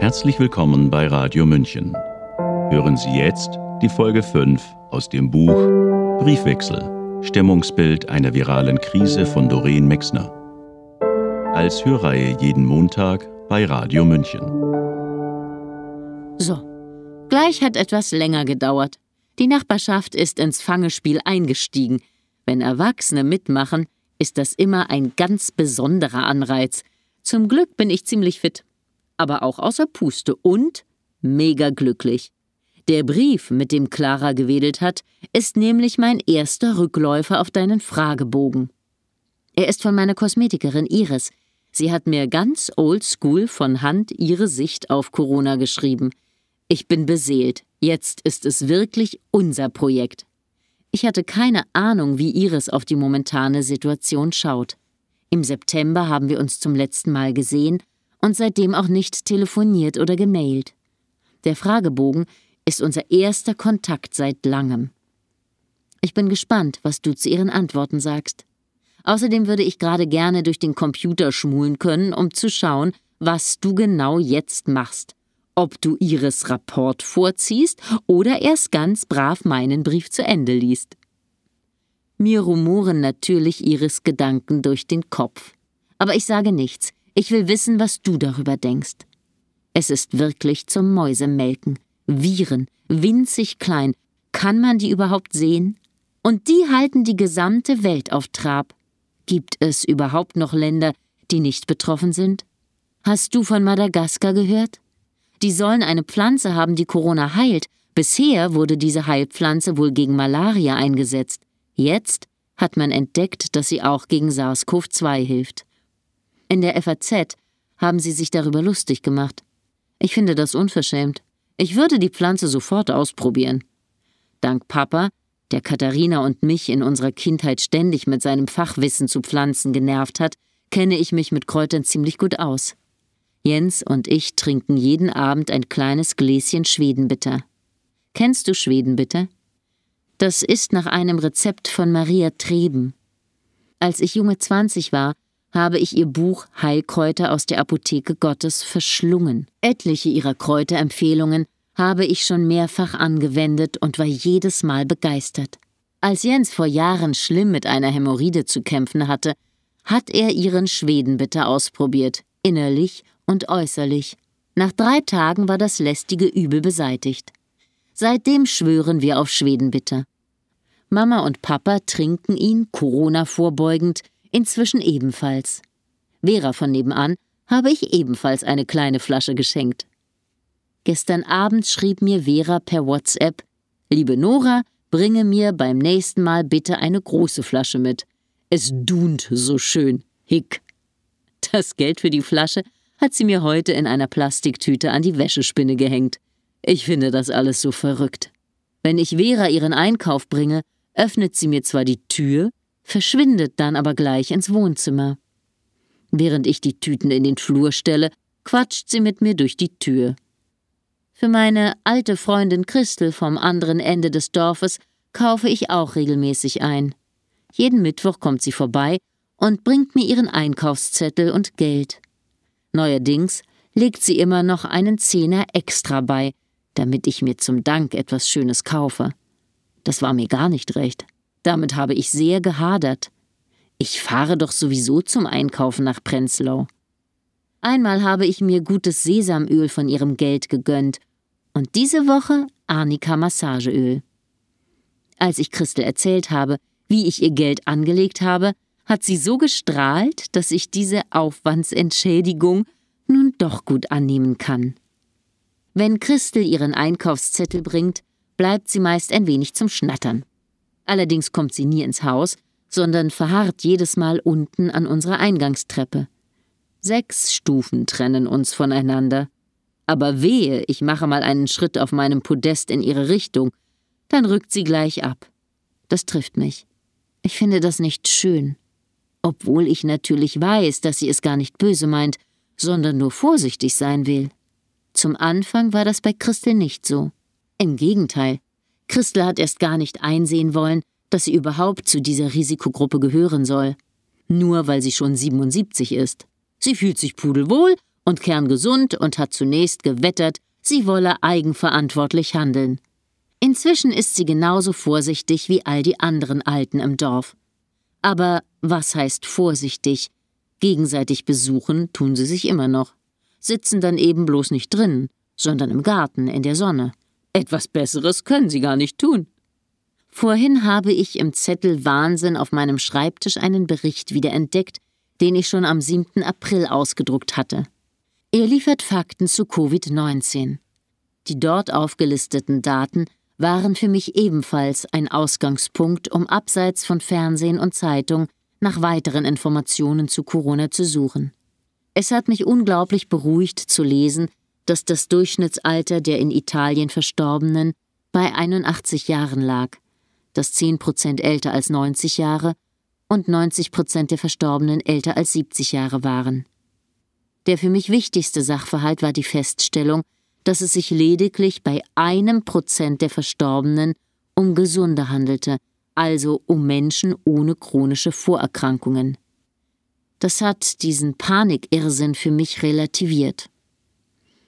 Herzlich willkommen bei Radio München. Hören Sie jetzt die Folge 5 aus dem Buch Briefwechsel, Stimmungsbild einer viralen Krise von Doreen Mexner. Als Hörreihe jeden Montag bei Radio München. So, gleich hat etwas länger gedauert. Die Nachbarschaft ist ins Fangespiel eingestiegen. Wenn Erwachsene mitmachen, ist das immer ein ganz besonderer Anreiz. Zum Glück bin ich ziemlich fit, aber auch außer Puste und mega glücklich. Der Brief, mit dem Clara gewedelt hat, ist nämlich mein erster Rückläufer auf deinen Fragebogen. Er ist von meiner Kosmetikerin Iris. Sie hat mir ganz oldschool von Hand ihre Sicht auf Corona geschrieben. Ich bin beseelt. Jetzt ist es wirklich unser Projekt. Ich hatte keine Ahnung, wie Iris auf die momentane Situation schaut. Im September haben wir uns zum letzten Mal gesehen und seitdem auch nicht telefoniert oder gemailt. Der Fragebogen ist unser erster Kontakt seit langem. Ich bin gespannt, was du zu ihren Antworten sagst. Außerdem würde ich gerade gerne durch den Computer schmulen können, um zu schauen, was du genau jetzt machst. Ob du Iris Rapport vorziehst oder erst ganz brav meinen Brief zu Ende liest. Mir rumoren natürlich Iris Gedanken durch den Kopf. Aber ich sage nichts. Ich will wissen, was du darüber denkst. Es ist wirklich zum Mäusemelken. Viren, winzig klein. Kann man die überhaupt sehen? Und die halten die gesamte Welt auf Trab. Gibt es überhaupt noch Länder, die nicht betroffen sind? Hast du von Madagaskar gehört? Die sollen eine Pflanze haben, die Corona heilt. Bisher wurde diese Heilpflanze wohl gegen Malaria eingesetzt. Jetzt hat man entdeckt, dass sie auch gegen SARS-CoV-2 hilft. In der FAZ haben sie sich darüber lustig gemacht. Ich finde das unverschämt. Ich würde die Pflanze sofort ausprobieren. Dank Papa, der Katharina und mich in unserer Kindheit ständig mit seinem Fachwissen zu Pflanzen genervt hat, kenne ich mich mit Kräutern ziemlich gut aus. Jens und ich trinken jeden Abend ein kleines Gläschen Schwedenbitter. Kennst du Schwedenbitter? Das ist nach einem Rezept von Maria Treben. Als ich junge 20 war, habe ich ihr Buch Heilkräuter aus der Apotheke Gottes verschlungen. Etliche ihrer Kräuterempfehlungen habe ich schon mehrfach angewendet und war jedes Mal begeistert. Als Jens vor Jahren schlimm mit einer Hämorrhoide zu kämpfen hatte, hat er ihren Schwedenbitter ausprobiert, innerlich und äußerlich. Nach drei Tagen war das lästige Übel beseitigt. Seitdem schwören wir auf Schwedenbitter. Mama und Papa trinken ihn, Corona vorbeugend, inzwischen ebenfalls. Vera von nebenan habe ich ebenfalls eine kleine Flasche geschenkt. Gestern Abend schrieb mir Vera per WhatsApp: Liebe Nora, bringe mir beim nächsten Mal bitte eine große Flasche mit. Es dunt so schön. Hick. Das Geld für die Flasche hat sie mir heute in einer Plastiktüte an die Wäschespinne gehängt. Ich finde das alles so verrückt. Wenn ich Vera ihren Einkauf bringe, öffnet sie mir zwar die Tür, verschwindet dann aber gleich ins Wohnzimmer. Während ich die Tüten in den Flur stelle, quatscht sie mit mir durch die Tür. Für meine alte Freundin Christel vom anderen Ende des Dorfes kaufe ich auch regelmäßig ein. Jeden Mittwoch kommt sie vorbei und bringt mir ihren Einkaufszettel und Geld. Neuerdings legt sie immer noch einen Zehner extra bei, damit ich mir zum Dank etwas Schönes kaufe. Das war mir gar nicht recht. Damit habe ich sehr gehadert. Ich fahre doch sowieso zum Einkaufen nach Prenzlau. Einmal habe ich mir gutes Sesamöl von ihrem Geld gegönnt und diese Woche Arnika Massageöl. Als ich Christel erzählt habe, wie ich ihr Geld angelegt habe, hat sie so gestrahlt, dass ich diese Aufwandsentschädigung nun doch gut annehmen kann. Wenn Christel ihren Einkaufszettel bringt, bleibt sie meist ein wenig zum Schnattern. Allerdings kommt sie nie ins Haus, sondern verharrt jedes Mal unten an unserer Eingangstreppe. Sechs Stufen trennen uns voneinander. Aber wehe, ich mache mal einen Schritt auf meinem Podest in ihre Richtung, dann rückt sie gleich ab. Das trifft mich. Ich finde das nicht schön. Obwohl ich natürlich weiß, dass sie es gar nicht böse meint, sondern nur vorsichtig sein will. Zum Anfang war das bei Christel nicht so. Im Gegenteil, Christel hat erst gar nicht einsehen wollen, dass sie überhaupt zu dieser Risikogruppe gehören soll. Nur weil sie schon 77 ist. Sie fühlt sich pudelwohl und kerngesund und hat zunächst gewettert, sie wolle eigenverantwortlich handeln. Inzwischen ist sie genauso vorsichtig wie all die anderen Alten im Dorf. Aber was heißt vorsichtig? Gegenseitig besuchen tun sie sich immer noch, sitzen dann eben bloß nicht drin, sondern im Garten in der Sonne. Etwas Besseres können sie gar nicht tun. Vorhin habe ich im Zettel Wahnsinn auf meinem Schreibtisch einen Bericht wiederentdeckt, den ich schon am 7. April ausgedruckt hatte. Er liefert Fakten zu Covid-19. Die dort aufgelisteten Daten waren für mich ebenfalls ein Ausgangspunkt, um abseits von Fernsehen und Zeitung nach weiteren Informationen zu Corona zu suchen. Es hat mich unglaublich beruhigt zu lesen, dass das Durchschnittsalter der in Italien Verstorbenen bei 81 Jahren lag, das 10 Prozent älter als 90 Jahre und 90 Prozent der Verstorbenen älter als 70 Jahre waren. Der für mich wichtigste Sachverhalt war die Feststellung, dass es sich lediglich bei einem Prozent der Verstorbenen um Gesunde handelte, also um Menschen ohne chronische Vorerkrankungen. Das hat diesen Panikirrsinn für mich relativiert.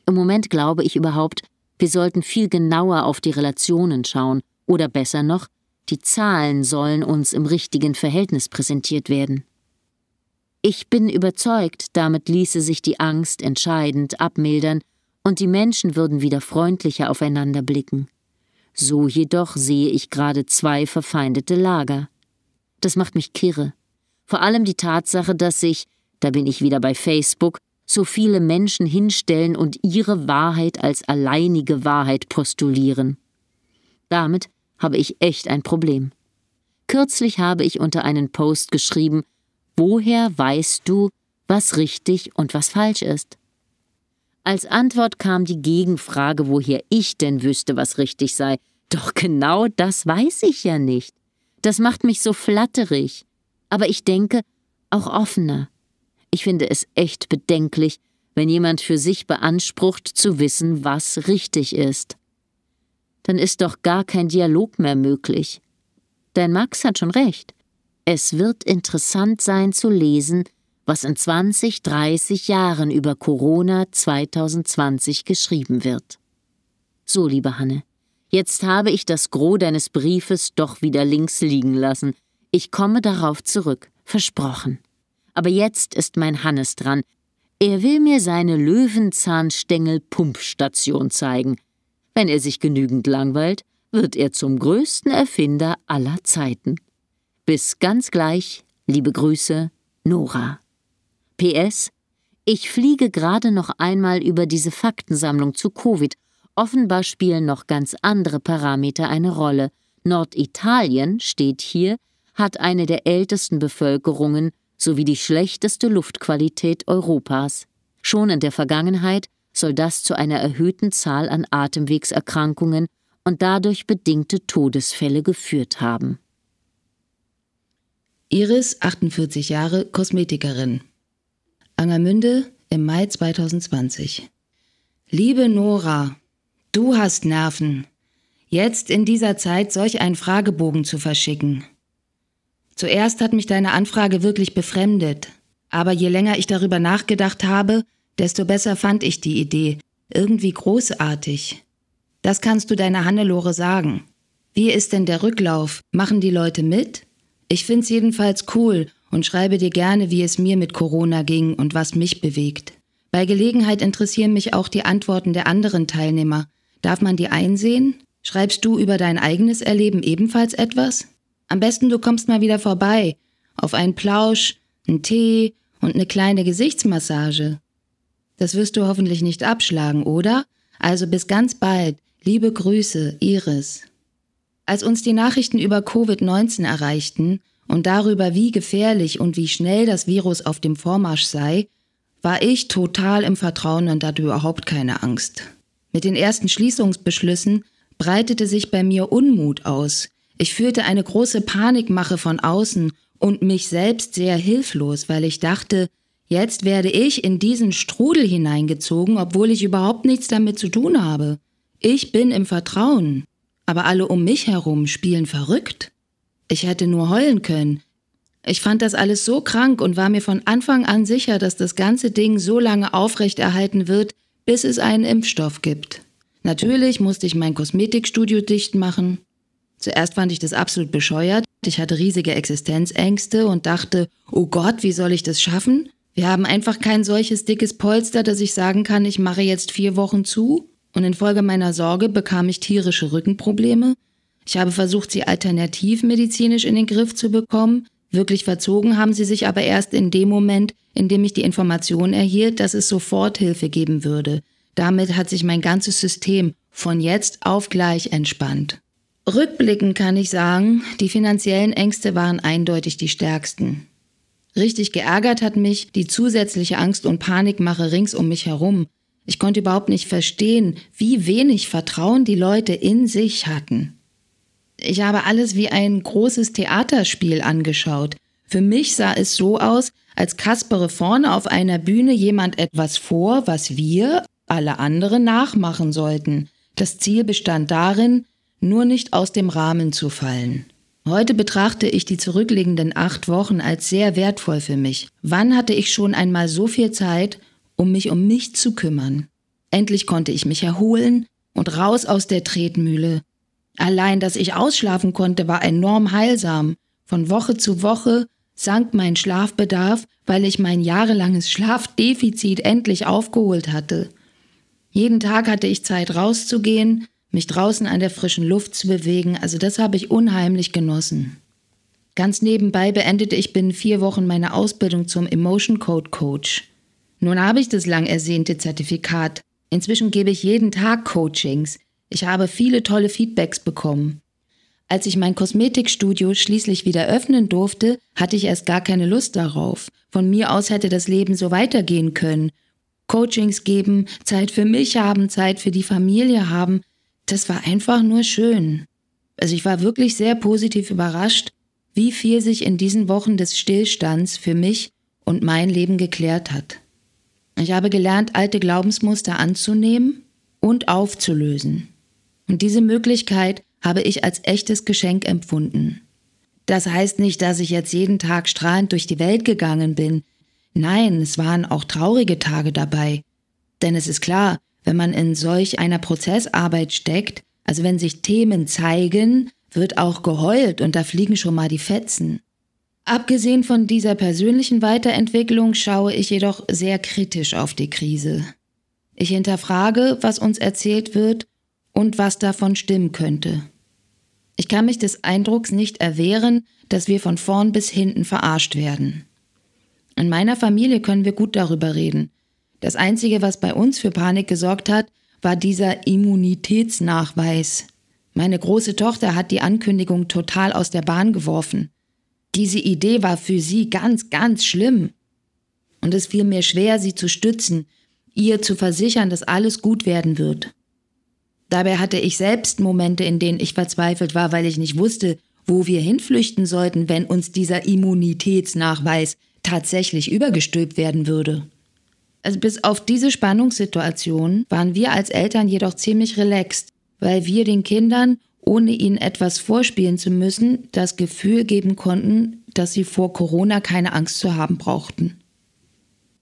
Im Moment glaube ich überhaupt, wir sollten viel genauer auf die Relationen schauen, oder besser noch, die Zahlen sollen uns im richtigen Verhältnis präsentiert werden. Ich bin überzeugt, damit ließe sich die Angst entscheidend abmildern und die Menschen würden wieder freundlicher aufeinander blicken. So jedoch sehe ich gerade zwei verfeindete Lager. Das macht mich kirre. Vor allem die Tatsache, dass sich, da bin ich wieder bei Facebook, so viele Menschen hinstellen und ihre Wahrheit als alleinige Wahrheit postulieren. Damit habe ich echt ein Problem. Kürzlich habe ich unter einen Post geschrieben, woher weißt du, was richtig und was falsch ist? Als Antwort kam die Gegenfrage, woher ich denn wüsste, was richtig sei. Doch genau das weiß ich ja nicht. Das macht mich so flatterig. Aber ich denke, auch offener. Ich finde es echt bedenklich, wenn jemand für sich beansprucht zu wissen, was richtig ist. Dann ist doch gar kein Dialog mehr möglich. Denn Max hat schon recht. Es wird interessant sein zu lesen, was in 20, 30 Jahren über Corona 2020 geschrieben wird. So, liebe Hanne, jetzt habe ich das Gros deines Briefes doch wieder links liegen lassen. Ich komme darauf zurück, versprochen. Aber jetzt ist mein Hannes dran. Er will mir seine Löwenzahnstängel-Pumpstation zeigen. Wenn er sich genügend langweilt, wird er zum größten Erfinder aller Zeiten. Bis ganz gleich, liebe Grüße, Nora. PS Ich fliege gerade noch einmal über diese Faktensammlung zu Covid. Offenbar spielen noch ganz andere Parameter eine Rolle. Norditalien, steht hier, hat eine der ältesten Bevölkerungen sowie die schlechteste Luftqualität Europas. Schon in der Vergangenheit soll das zu einer erhöhten Zahl an Atemwegserkrankungen und dadurch bedingte Todesfälle geführt haben. Iris, 48 Jahre, Kosmetikerin. Angermünde im Mai 2020. Liebe Nora, du hast Nerven. Jetzt in dieser Zeit solch einen Fragebogen zu verschicken. Zuerst hat mich deine Anfrage wirklich befremdet, aber je länger ich darüber nachgedacht habe, desto besser fand ich die Idee, irgendwie großartig. Das kannst du deiner Hannelore sagen. Wie ist denn der Rücklauf? Machen die Leute mit? Ich find's jedenfalls cool und schreibe dir gerne, wie es mir mit Corona ging und was mich bewegt. Bei Gelegenheit interessieren mich auch die Antworten der anderen Teilnehmer. Darf man die einsehen? Schreibst du über dein eigenes Erleben ebenfalls etwas? Am besten du kommst mal wieder vorbei. Auf einen Plausch, einen Tee und eine kleine Gesichtsmassage. Das wirst du hoffentlich nicht abschlagen, oder? Also bis ganz bald. Liebe Grüße, Iris. Als uns die Nachrichten über Covid-19 erreichten, und darüber, wie gefährlich und wie schnell das Virus auf dem Vormarsch sei, war ich total im Vertrauen und hatte überhaupt keine Angst. Mit den ersten Schließungsbeschlüssen breitete sich bei mir Unmut aus. Ich fühlte eine große Panikmache von außen und mich selbst sehr hilflos, weil ich dachte, jetzt werde ich in diesen Strudel hineingezogen, obwohl ich überhaupt nichts damit zu tun habe. Ich bin im Vertrauen, aber alle um mich herum spielen verrückt. Ich hätte nur heulen können. Ich fand das alles so krank und war mir von Anfang an sicher, dass das ganze Ding so lange aufrechterhalten wird, bis es einen Impfstoff gibt. Natürlich musste ich mein Kosmetikstudio dicht machen. Zuerst fand ich das absolut bescheuert. Ich hatte riesige Existenzängste und dachte, oh Gott, wie soll ich das schaffen? Wir haben einfach kein solches dickes Polster, dass ich sagen kann, ich mache jetzt vier Wochen zu. Und infolge meiner Sorge bekam ich tierische Rückenprobleme. Ich habe versucht, sie alternativmedizinisch in den Griff zu bekommen. Wirklich verzogen haben sie sich aber erst in dem Moment, in dem ich die Information erhielt, dass es Soforthilfe geben würde. Damit hat sich mein ganzes System von jetzt auf gleich entspannt. Rückblickend kann ich sagen, die finanziellen Ängste waren eindeutig die stärksten. Richtig geärgert hat mich die zusätzliche Angst und Panikmache rings um mich herum. Ich konnte überhaupt nicht verstehen, wie wenig Vertrauen die Leute in sich hatten. Ich habe alles wie ein großes Theaterspiel angeschaut. Für mich sah es so aus, als kaspere vorne auf einer Bühne jemand etwas vor, was wir, alle anderen, nachmachen sollten. Das Ziel bestand darin, nur nicht aus dem Rahmen zu fallen. Heute betrachte ich die zurückliegenden acht Wochen als sehr wertvoll für mich. Wann hatte ich schon einmal so viel Zeit, um mich um mich zu kümmern? Endlich konnte ich mich erholen und raus aus der Tretmühle, Allein, dass ich ausschlafen konnte, war enorm heilsam. Von Woche zu Woche sank mein Schlafbedarf, weil ich mein jahrelanges Schlafdefizit endlich aufgeholt hatte. Jeden Tag hatte ich Zeit rauszugehen, mich draußen an der frischen Luft zu bewegen, also das habe ich unheimlich genossen. Ganz nebenbei beendete ich binnen vier Wochen meine Ausbildung zum Emotion Code Coach. Nun habe ich das lang ersehnte Zertifikat. Inzwischen gebe ich jeden Tag Coachings. Ich habe viele tolle Feedbacks bekommen. Als ich mein Kosmetikstudio schließlich wieder öffnen durfte, hatte ich erst gar keine Lust darauf. Von mir aus hätte das Leben so weitergehen können. Coachings geben, Zeit für mich haben, Zeit für die Familie haben, das war einfach nur schön. Also ich war wirklich sehr positiv überrascht, wie viel sich in diesen Wochen des Stillstands für mich und mein Leben geklärt hat. Ich habe gelernt, alte Glaubensmuster anzunehmen und aufzulösen. Und diese Möglichkeit habe ich als echtes Geschenk empfunden. Das heißt nicht, dass ich jetzt jeden Tag strahlend durch die Welt gegangen bin. Nein, es waren auch traurige Tage dabei. Denn es ist klar, wenn man in solch einer Prozessarbeit steckt, also wenn sich Themen zeigen, wird auch geheult und da fliegen schon mal die Fetzen. Abgesehen von dieser persönlichen Weiterentwicklung schaue ich jedoch sehr kritisch auf die Krise. Ich hinterfrage, was uns erzählt wird und was davon stimmen könnte. Ich kann mich des Eindrucks nicht erwehren, dass wir von vorn bis hinten verarscht werden. In meiner Familie können wir gut darüber reden. Das Einzige, was bei uns für Panik gesorgt hat, war dieser Immunitätsnachweis. Meine große Tochter hat die Ankündigung total aus der Bahn geworfen. Diese Idee war für sie ganz, ganz schlimm. Und es fiel mir schwer, sie zu stützen, ihr zu versichern, dass alles gut werden wird. Dabei hatte ich selbst Momente, in denen ich verzweifelt war, weil ich nicht wusste, wo wir hinflüchten sollten, wenn uns dieser Immunitätsnachweis tatsächlich übergestülpt werden würde. Also bis auf diese Spannungssituation waren wir als Eltern jedoch ziemlich relaxed, weil wir den Kindern, ohne ihnen etwas vorspielen zu müssen, das Gefühl geben konnten, dass sie vor Corona keine Angst zu haben brauchten.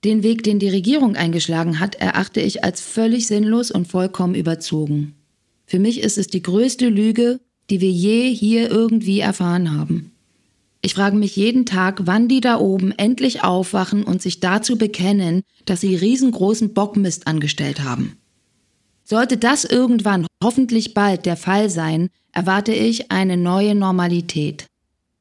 Den Weg, den die Regierung eingeschlagen hat, erachte ich als völlig sinnlos und vollkommen überzogen. Für mich ist es die größte Lüge, die wir je hier irgendwie erfahren haben. Ich frage mich jeden Tag, wann die da oben endlich aufwachen und sich dazu bekennen, dass sie riesengroßen Bockmist angestellt haben. Sollte das irgendwann hoffentlich bald der Fall sein, erwarte ich eine neue Normalität.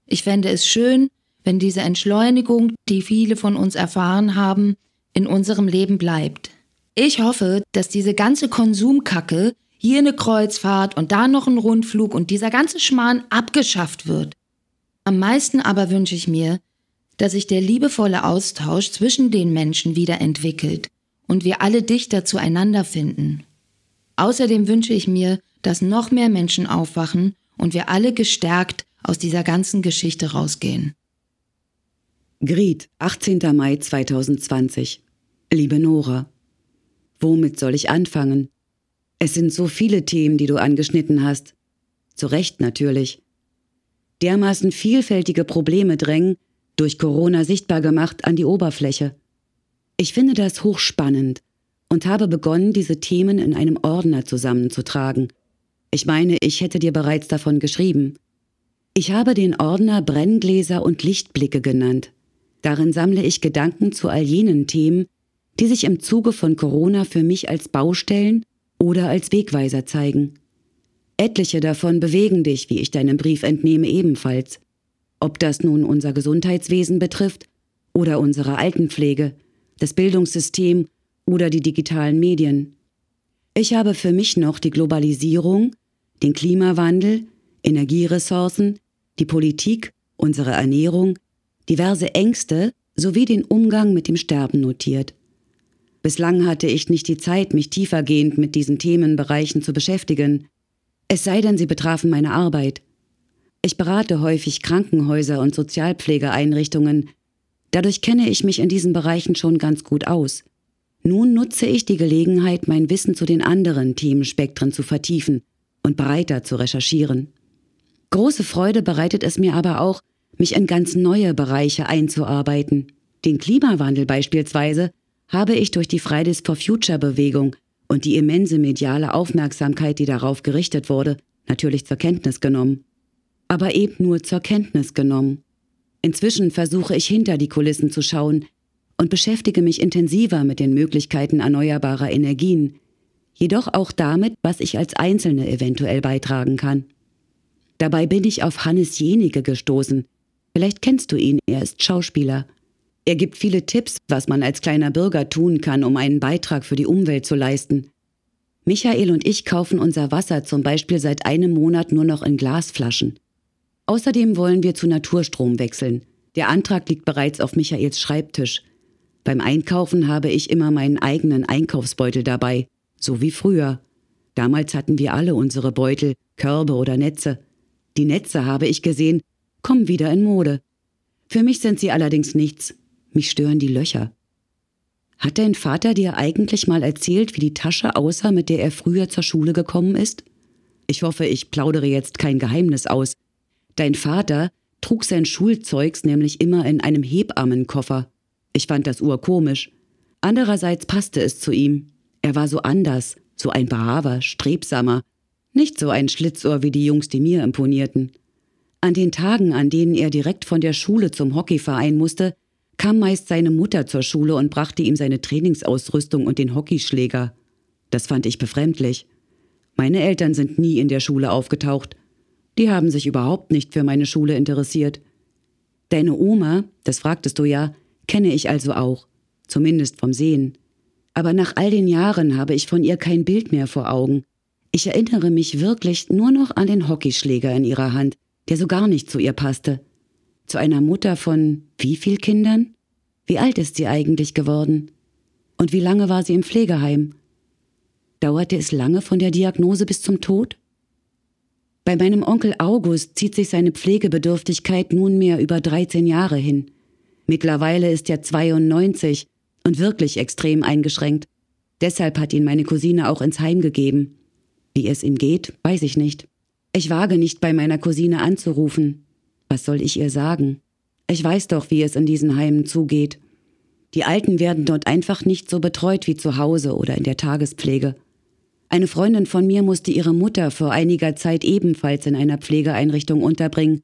Ich fände es schön, wenn diese Entschleunigung, die viele von uns erfahren haben, in unserem Leben bleibt. Ich hoffe, dass diese ganze Konsumkacke hier eine Kreuzfahrt und da noch ein Rundflug und dieser ganze Schmarrn abgeschafft wird. Am meisten aber wünsche ich mir, dass sich der liebevolle Austausch zwischen den Menschen wieder entwickelt und wir alle dichter zueinander finden. Außerdem wünsche ich mir, dass noch mehr Menschen aufwachen und wir alle gestärkt aus dieser ganzen Geschichte rausgehen. Gried, 18. Mai 2020. Liebe Nora, womit soll ich anfangen? Es sind so viele Themen, die du angeschnitten hast. Zu Recht natürlich. Dermaßen vielfältige Probleme drängen, durch Corona sichtbar gemacht, an die Oberfläche. Ich finde das hochspannend und habe begonnen, diese Themen in einem Ordner zusammenzutragen. Ich meine, ich hätte dir bereits davon geschrieben. Ich habe den Ordner Brenngläser und Lichtblicke genannt. Darin sammle ich Gedanken zu all jenen Themen, die sich im Zuge von Corona für mich als Baustellen oder als Wegweiser zeigen. Etliche davon bewegen dich, wie ich deinem Brief entnehme, ebenfalls. Ob das nun unser Gesundheitswesen betrifft oder unsere Altenpflege, das Bildungssystem oder die digitalen Medien. Ich habe für mich noch die Globalisierung, den Klimawandel, Energieressourcen, die Politik, unsere Ernährung, diverse Ängste sowie den Umgang mit dem Sterben notiert. Bislang hatte ich nicht die Zeit, mich tiefergehend mit diesen Themenbereichen zu beschäftigen, es sei denn, sie betrafen meine Arbeit. Ich berate häufig Krankenhäuser und Sozialpflegeeinrichtungen. Dadurch kenne ich mich in diesen Bereichen schon ganz gut aus. Nun nutze ich die Gelegenheit, mein Wissen zu den anderen Themenspektren zu vertiefen und breiter zu recherchieren. Große Freude bereitet es mir aber auch, mich in ganz neue Bereiche einzuarbeiten. Den Klimawandel beispielsweise habe ich durch die Fridays for Future Bewegung und die immense mediale Aufmerksamkeit, die darauf gerichtet wurde, natürlich zur Kenntnis genommen. Aber eben nur zur Kenntnis genommen. Inzwischen versuche ich hinter die Kulissen zu schauen und beschäftige mich intensiver mit den Möglichkeiten erneuerbarer Energien, jedoch auch damit, was ich als Einzelne eventuell beitragen kann. Dabei bin ich auf Hannes Jenige gestoßen. Vielleicht kennst du ihn, er ist Schauspieler. Er gibt viele Tipps, was man als kleiner Bürger tun kann, um einen Beitrag für die Umwelt zu leisten. Michael und ich kaufen unser Wasser zum Beispiel seit einem Monat nur noch in Glasflaschen. Außerdem wollen wir zu Naturstrom wechseln. Der Antrag liegt bereits auf Michaels Schreibtisch. Beim Einkaufen habe ich immer meinen eigenen Einkaufsbeutel dabei, so wie früher. Damals hatten wir alle unsere Beutel, Körbe oder Netze. Die Netze, habe ich gesehen, kommen wieder in Mode. Für mich sind sie allerdings nichts. Mich stören die Löcher. Hat dein Vater dir eigentlich mal erzählt, wie die Tasche aussah, mit der er früher zur Schule gekommen ist? Ich hoffe, ich plaudere jetzt kein Geheimnis aus. Dein Vater trug sein Schulzeugs nämlich immer in einem Hebammenkoffer. Ich fand das urkomisch. Andererseits passte es zu ihm. Er war so anders, so ein braver, strebsamer, nicht so ein Schlitzohr wie die Jungs, die mir imponierten. An den Tagen, an denen er direkt von der Schule zum Hockeyverein musste, kam meist seine Mutter zur Schule und brachte ihm seine Trainingsausrüstung und den Hockeyschläger. Das fand ich befremdlich. Meine Eltern sind nie in der Schule aufgetaucht. Die haben sich überhaupt nicht für meine Schule interessiert. Deine Oma, das fragtest du ja, kenne ich also auch, zumindest vom Sehen. Aber nach all den Jahren habe ich von ihr kein Bild mehr vor Augen. Ich erinnere mich wirklich nur noch an den Hockeyschläger in ihrer Hand, der so gar nicht zu ihr passte zu einer Mutter von wie viel Kindern? Wie alt ist sie eigentlich geworden? Und wie lange war sie im Pflegeheim? Dauerte es lange von der Diagnose bis zum Tod? Bei meinem Onkel August zieht sich seine Pflegebedürftigkeit nunmehr über 13 Jahre hin. Mittlerweile ist er 92 und wirklich extrem eingeschränkt. Deshalb hat ihn meine Cousine auch ins Heim gegeben. Wie es ihm geht, weiß ich nicht. Ich wage nicht bei meiner Cousine anzurufen. Was soll ich ihr sagen? Ich weiß doch, wie es in diesen Heimen zugeht. Die Alten werden dort einfach nicht so betreut wie zu Hause oder in der Tagespflege. Eine Freundin von mir musste ihre Mutter vor einiger Zeit ebenfalls in einer Pflegeeinrichtung unterbringen.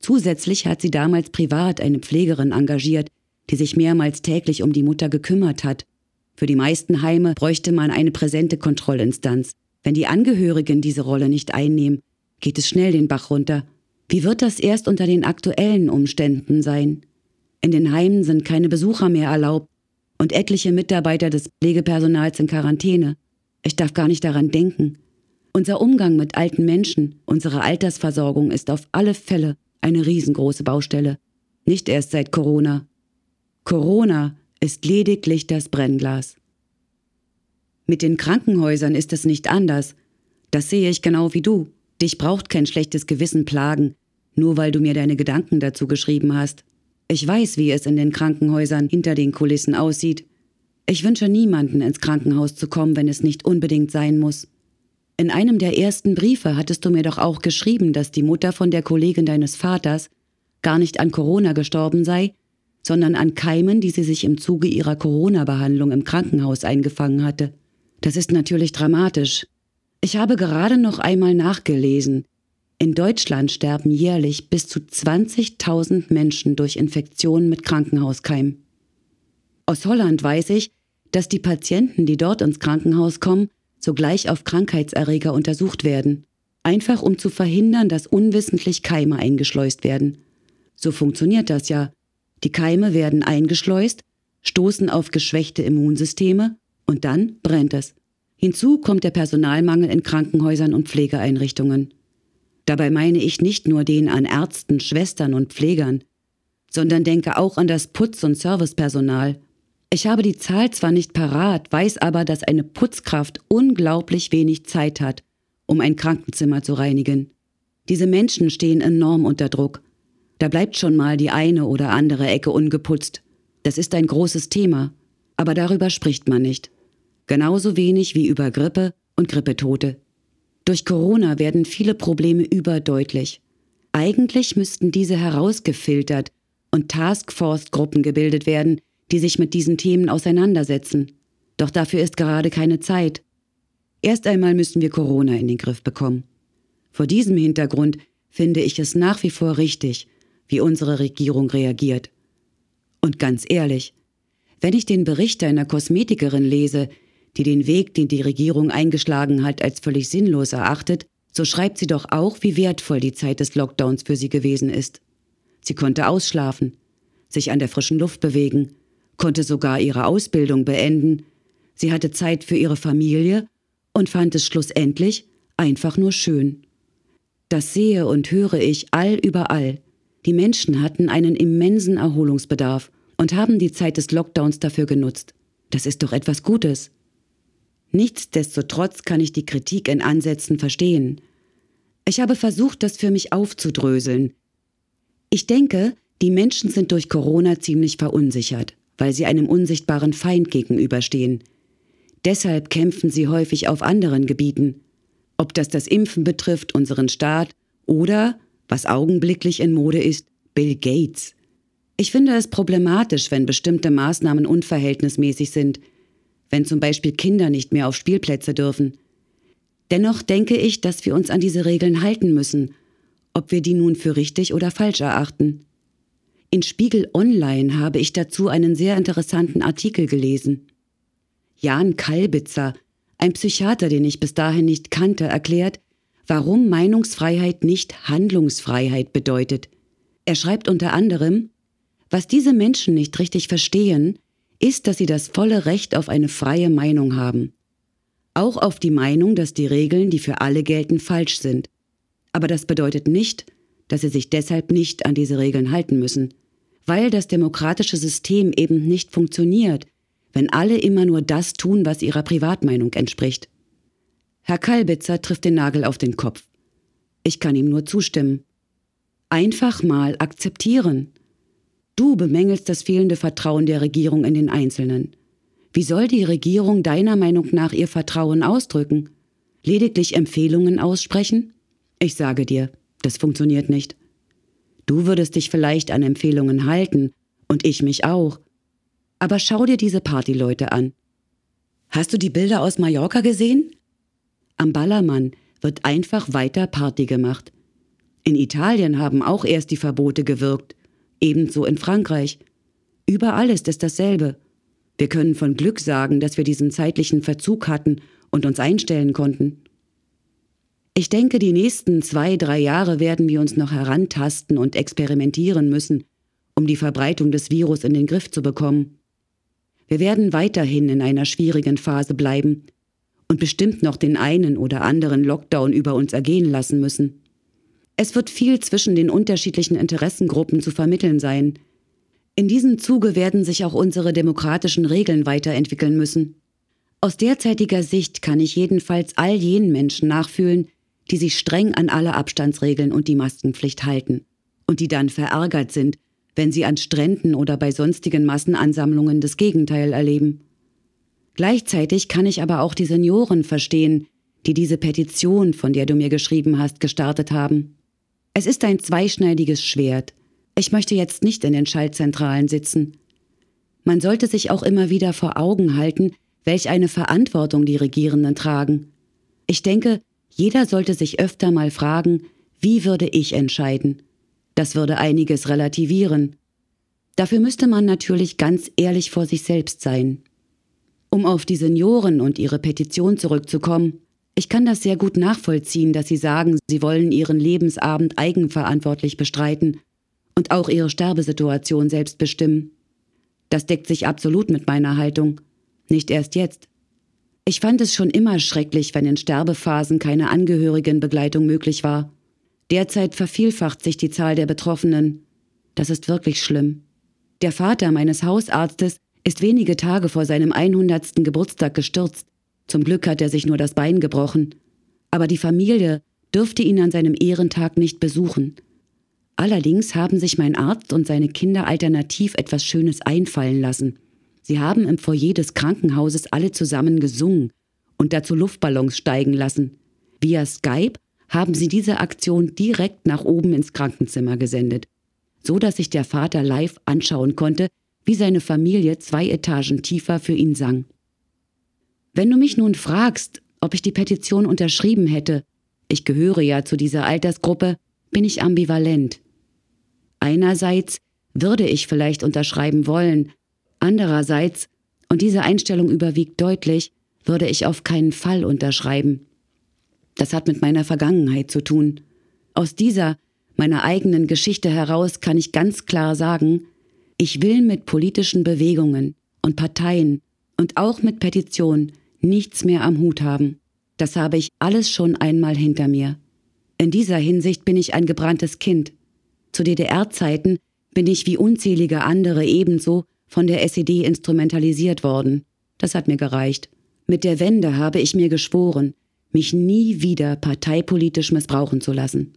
Zusätzlich hat sie damals privat eine Pflegerin engagiert, die sich mehrmals täglich um die Mutter gekümmert hat. Für die meisten Heime bräuchte man eine präsente Kontrollinstanz. Wenn die Angehörigen diese Rolle nicht einnehmen, geht es schnell den Bach runter wie wird das erst unter den aktuellen Umständen sein? In den Heimen sind keine Besucher mehr erlaubt und etliche Mitarbeiter des Pflegepersonals in Quarantäne. Ich darf gar nicht daran denken. Unser Umgang mit alten Menschen, unsere Altersversorgung ist auf alle Fälle eine riesengroße Baustelle. Nicht erst seit Corona. Corona ist lediglich das Brennglas. Mit den Krankenhäusern ist es nicht anders. Das sehe ich genau wie du. Dich braucht kein schlechtes Gewissen plagen, nur weil du mir deine Gedanken dazu geschrieben hast. Ich weiß, wie es in den Krankenhäusern hinter den Kulissen aussieht. Ich wünsche niemanden ins Krankenhaus zu kommen, wenn es nicht unbedingt sein muss. In einem der ersten Briefe hattest du mir doch auch geschrieben, dass die Mutter von der Kollegin deines Vaters gar nicht an Corona gestorben sei, sondern an Keimen, die sie sich im Zuge ihrer Corona-Behandlung im Krankenhaus eingefangen hatte. Das ist natürlich dramatisch. Ich habe gerade noch einmal nachgelesen. In Deutschland sterben jährlich bis zu 20.000 Menschen durch Infektionen mit Krankenhauskeim. Aus Holland weiß ich, dass die Patienten, die dort ins Krankenhaus kommen, sogleich auf Krankheitserreger untersucht werden, einfach um zu verhindern, dass unwissentlich Keime eingeschleust werden. So funktioniert das ja. Die Keime werden eingeschleust, stoßen auf geschwächte Immunsysteme und dann brennt es. Hinzu kommt der Personalmangel in Krankenhäusern und Pflegeeinrichtungen. Dabei meine ich nicht nur den an Ärzten, Schwestern und Pflegern, sondern denke auch an das Putz- und Servicepersonal. Ich habe die Zahl zwar nicht parat, weiß aber, dass eine Putzkraft unglaublich wenig Zeit hat, um ein Krankenzimmer zu reinigen. Diese Menschen stehen enorm unter Druck. Da bleibt schon mal die eine oder andere Ecke ungeputzt. Das ist ein großes Thema, aber darüber spricht man nicht genauso wenig wie über Grippe und Grippetote. Durch Corona werden viele Probleme überdeutlich. Eigentlich müssten diese herausgefiltert und Taskforce-Gruppen gebildet werden, die sich mit diesen Themen auseinandersetzen. Doch dafür ist gerade keine Zeit. Erst einmal müssen wir Corona in den Griff bekommen. Vor diesem Hintergrund finde ich es nach wie vor richtig, wie unsere Regierung reagiert. Und ganz ehrlich, wenn ich den Bericht einer Kosmetikerin lese, die den Weg, den die Regierung eingeschlagen hat, als völlig sinnlos erachtet, so schreibt sie doch auch, wie wertvoll die Zeit des Lockdowns für sie gewesen ist. Sie konnte ausschlafen, sich an der frischen Luft bewegen, konnte sogar ihre Ausbildung beenden, sie hatte Zeit für ihre Familie und fand es schlussendlich einfach nur schön. Das sehe und höre ich all überall. Die Menschen hatten einen immensen Erholungsbedarf und haben die Zeit des Lockdowns dafür genutzt. Das ist doch etwas Gutes. Nichtsdestotrotz kann ich die Kritik in Ansätzen verstehen. Ich habe versucht, das für mich aufzudröseln. Ich denke, die Menschen sind durch Corona ziemlich verunsichert, weil sie einem unsichtbaren Feind gegenüberstehen. Deshalb kämpfen sie häufig auf anderen Gebieten. Ob das das Impfen betrifft, unseren Staat oder, was augenblicklich in Mode ist, Bill Gates. Ich finde es problematisch, wenn bestimmte Maßnahmen unverhältnismäßig sind, wenn zum Beispiel Kinder nicht mehr auf Spielplätze dürfen. Dennoch denke ich, dass wir uns an diese Regeln halten müssen, ob wir die nun für richtig oder falsch erachten. In Spiegel Online habe ich dazu einen sehr interessanten Artikel gelesen. Jan Kalbitzer, ein Psychiater, den ich bis dahin nicht kannte, erklärt, warum Meinungsfreiheit nicht Handlungsfreiheit bedeutet. Er schreibt unter anderem, was diese Menschen nicht richtig verstehen, ist, dass sie das volle Recht auf eine freie Meinung haben. Auch auf die Meinung, dass die Regeln, die für alle gelten, falsch sind. Aber das bedeutet nicht, dass sie sich deshalb nicht an diese Regeln halten müssen, weil das demokratische System eben nicht funktioniert, wenn alle immer nur das tun, was ihrer Privatmeinung entspricht. Herr Kalbitzer trifft den Nagel auf den Kopf. Ich kann ihm nur zustimmen. Einfach mal akzeptieren. Du bemängelst das fehlende Vertrauen der Regierung in den Einzelnen. Wie soll die Regierung deiner Meinung nach ihr Vertrauen ausdrücken? Lediglich Empfehlungen aussprechen? Ich sage dir, das funktioniert nicht. Du würdest dich vielleicht an Empfehlungen halten, und ich mich auch. Aber schau dir diese Partyleute an. Hast du die Bilder aus Mallorca gesehen? Am Ballermann wird einfach weiter Party gemacht. In Italien haben auch erst die Verbote gewirkt. Ebenso in Frankreich. Überall ist es dasselbe. Wir können von Glück sagen, dass wir diesen zeitlichen Verzug hatten und uns einstellen konnten. Ich denke, die nächsten zwei, drei Jahre werden wir uns noch herantasten und experimentieren müssen, um die Verbreitung des Virus in den Griff zu bekommen. Wir werden weiterhin in einer schwierigen Phase bleiben und bestimmt noch den einen oder anderen Lockdown über uns ergehen lassen müssen. Es wird viel zwischen den unterschiedlichen Interessengruppen zu vermitteln sein. In diesem Zuge werden sich auch unsere demokratischen Regeln weiterentwickeln müssen. Aus derzeitiger Sicht kann ich jedenfalls all jenen Menschen nachfühlen, die sich streng an alle Abstandsregeln und die Maskenpflicht halten und die dann verärgert sind, wenn sie an Stränden oder bei sonstigen Massenansammlungen das Gegenteil erleben. Gleichzeitig kann ich aber auch die Senioren verstehen, die diese Petition, von der du mir geschrieben hast, gestartet haben. Es ist ein zweischneidiges Schwert. Ich möchte jetzt nicht in den Schaltzentralen sitzen. Man sollte sich auch immer wieder vor Augen halten, welch eine Verantwortung die Regierenden tragen. Ich denke, jeder sollte sich öfter mal fragen, wie würde ich entscheiden? Das würde einiges relativieren. Dafür müsste man natürlich ganz ehrlich vor sich selbst sein. Um auf die Senioren und ihre Petition zurückzukommen, ich kann das sehr gut nachvollziehen, dass sie sagen, sie wollen ihren Lebensabend eigenverantwortlich bestreiten und auch ihre Sterbesituation selbst bestimmen. Das deckt sich absolut mit meiner Haltung. Nicht erst jetzt. Ich fand es schon immer schrecklich, wenn in Sterbephasen keine Angehörigenbegleitung möglich war. Derzeit vervielfacht sich die Zahl der Betroffenen. Das ist wirklich schlimm. Der Vater meines Hausarztes ist wenige Tage vor seinem 100. Geburtstag gestürzt. Zum Glück hat er sich nur das Bein gebrochen. Aber die Familie dürfte ihn an seinem Ehrentag nicht besuchen. Allerdings haben sich mein Arzt und seine Kinder alternativ etwas Schönes einfallen lassen. Sie haben im Foyer des Krankenhauses alle zusammen gesungen und dazu Luftballons steigen lassen. Via Skype haben sie diese Aktion direkt nach oben ins Krankenzimmer gesendet, so dass sich der Vater live anschauen konnte, wie seine Familie zwei Etagen tiefer für ihn sang. Wenn du mich nun fragst, ob ich die Petition unterschrieben hätte, ich gehöre ja zu dieser Altersgruppe, bin ich ambivalent. Einerseits würde ich vielleicht unterschreiben wollen, andererseits, und diese Einstellung überwiegt deutlich, würde ich auf keinen Fall unterschreiben. Das hat mit meiner Vergangenheit zu tun. Aus dieser, meiner eigenen Geschichte heraus kann ich ganz klar sagen, ich will mit politischen Bewegungen und Parteien und auch mit Petitionen nichts mehr am Hut haben. Das habe ich alles schon einmal hinter mir. In dieser Hinsicht bin ich ein gebranntes Kind. Zu DDR-Zeiten bin ich wie unzählige andere ebenso von der SED instrumentalisiert worden. Das hat mir gereicht. Mit der Wende habe ich mir geschworen, mich nie wieder parteipolitisch missbrauchen zu lassen.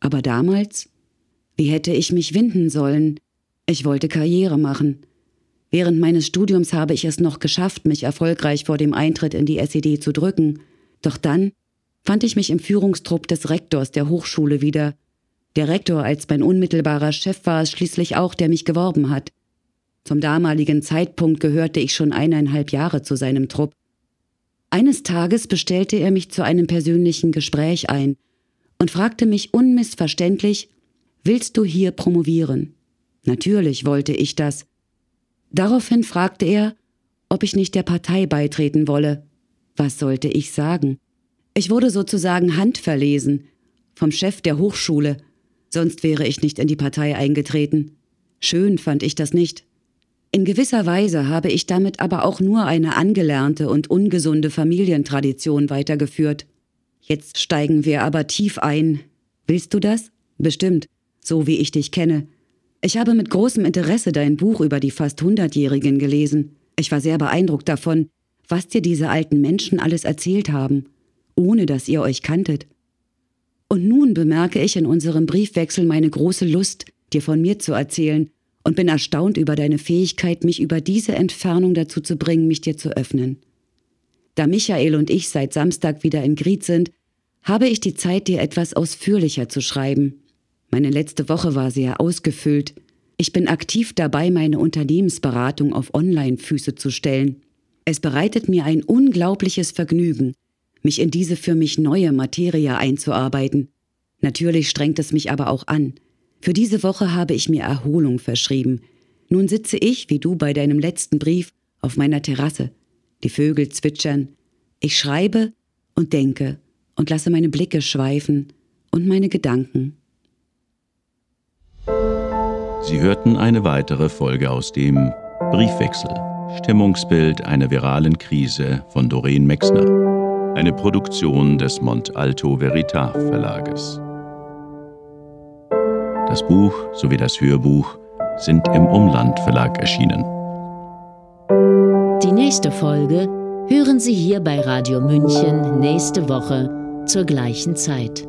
Aber damals? Wie hätte ich mich winden sollen? Ich wollte Karriere machen. Während meines Studiums habe ich es noch geschafft, mich erfolgreich vor dem Eintritt in die SED zu drücken. Doch dann fand ich mich im Führungstrupp des Rektors der Hochschule wieder. Der Rektor als mein unmittelbarer Chef war es schließlich auch, der mich geworben hat. Zum damaligen Zeitpunkt gehörte ich schon eineinhalb Jahre zu seinem Trupp. Eines Tages bestellte er mich zu einem persönlichen Gespräch ein und fragte mich unmissverständlich, willst du hier promovieren? Natürlich wollte ich das. Daraufhin fragte er, ob ich nicht der Partei beitreten wolle. Was sollte ich sagen? Ich wurde sozusagen handverlesen vom Chef der Hochschule, sonst wäre ich nicht in die Partei eingetreten. Schön fand ich das nicht. In gewisser Weise habe ich damit aber auch nur eine angelernte und ungesunde Familientradition weitergeführt. Jetzt steigen wir aber tief ein. Willst du das? Bestimmt, so wie ich dich kenne. Ich habe mit großem Interesse dein Buch über die fast Hundertjährigen gelesen. Ich war sehr beeindruckt davon, was dir diese alten Menschen alles erzählt haben, ohne dass ihr euch kanntet. Und nun bemerke ich in unserem Briefwechsel meine große Lust, dir von mir zu erzählen und bin erstaunt über deine Fähigkeit, mich über diese Entfernung dazu zu bringen, mich dir zu öffnen. Da Michael und ich seit Samstag wieder in Gried sind, habe ich die Zeit, dir etwas ausführlicher zu schreiben. Meine letzte Woche war sehr ausgefüllt. Ich bin aktiv dabei, meine Unternehmensberatung auf Online-Füße zu stellen. Es bereitet mir ein unglaubliches Vergnügen, mich in diese für mich neue Materie einzuarbeiten. Natürlich strengt es mich aber auch an. Für diese Woche habe ich mir Erholung verschrieben. Nun sitze ich, wie du bei deinem letzten Brief, auf meiner Terrasse. Die Vögel zwitschern. Ich schreibe und denke und lasse meine Blicke schweifen und meine Gedanken. Sie hörten eine weitere Folge aus dem Briefwechsel. Stimmungsbild einer viralen Krise von Doreen Mexner. Eine Produktion des Mont Alto Veritas Verlages. Das Buch sowie das Hörbuch sind im Umland Verlag erschienen. Die nächste Folge hören Sie hier bei Radio München nächste Woche zur gleichen Zeit.